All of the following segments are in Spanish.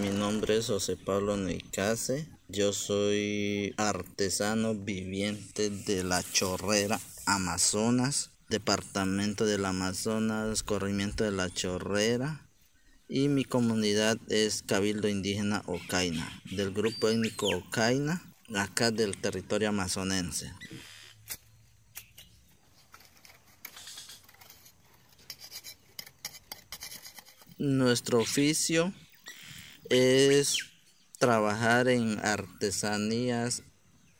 Mi nombre es José Pablo Neicase. Yo soy artesano viviente de la Chorrera, Amazonas, departamento del Amazonas, corrimiento de la Chorrera. Y mi comunidad es Cabildo Indígena Ocaina, del grupo étnico Ocaina, acá del territorio amazonense. Nuestro oficio es trabajar en artesanías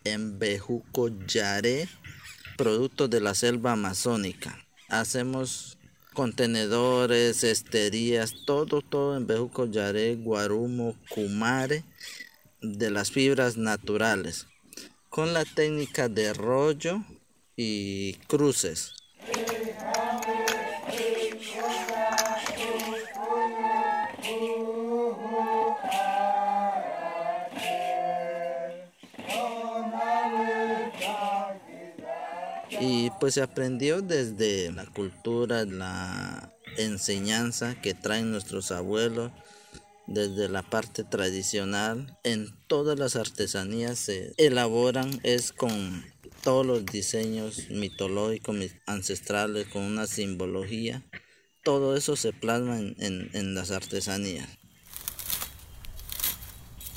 en bejuco yaré, productos de la selva amazónica. Hacemos contenedores, esterías, todo, todo en bejuco yaré, guarumo, cumare, de las fibras naturales, con la técnica de rollo y cruces. Y pues se aprendió desde la cultura, la enseñanza que traen nuestros abuelos, desde la parte tradicional. En todas las artesanías se elaboran es con todos los diseños mitológicos, ancestrales, con una simbología. Todo eso se plasma en, en las artesanías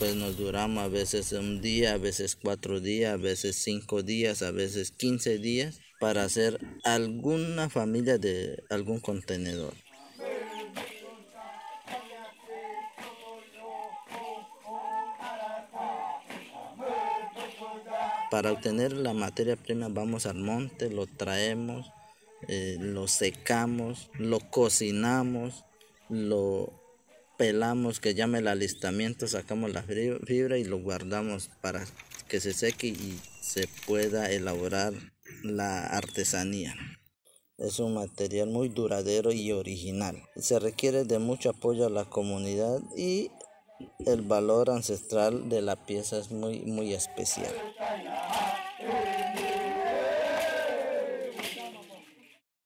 pues nos duramos a veces un día, a veces cuatro días, a veces cinco días, a veces quince días para hacer alguna familia de algún contenedor. Para obtener la materia prima vamos al monte, lo traemos, eh, lo secamos, lo cocinamos, lo pelamos, que llame el alistamiento, sacamos la fibra y lo guardamos para que se seque y se pueda elaborar la artesanía. Es un material muy duradero y original. Se requiere de mucho apoyo a la comunidad y el valor ancestral de la pieza es muy, muy especial.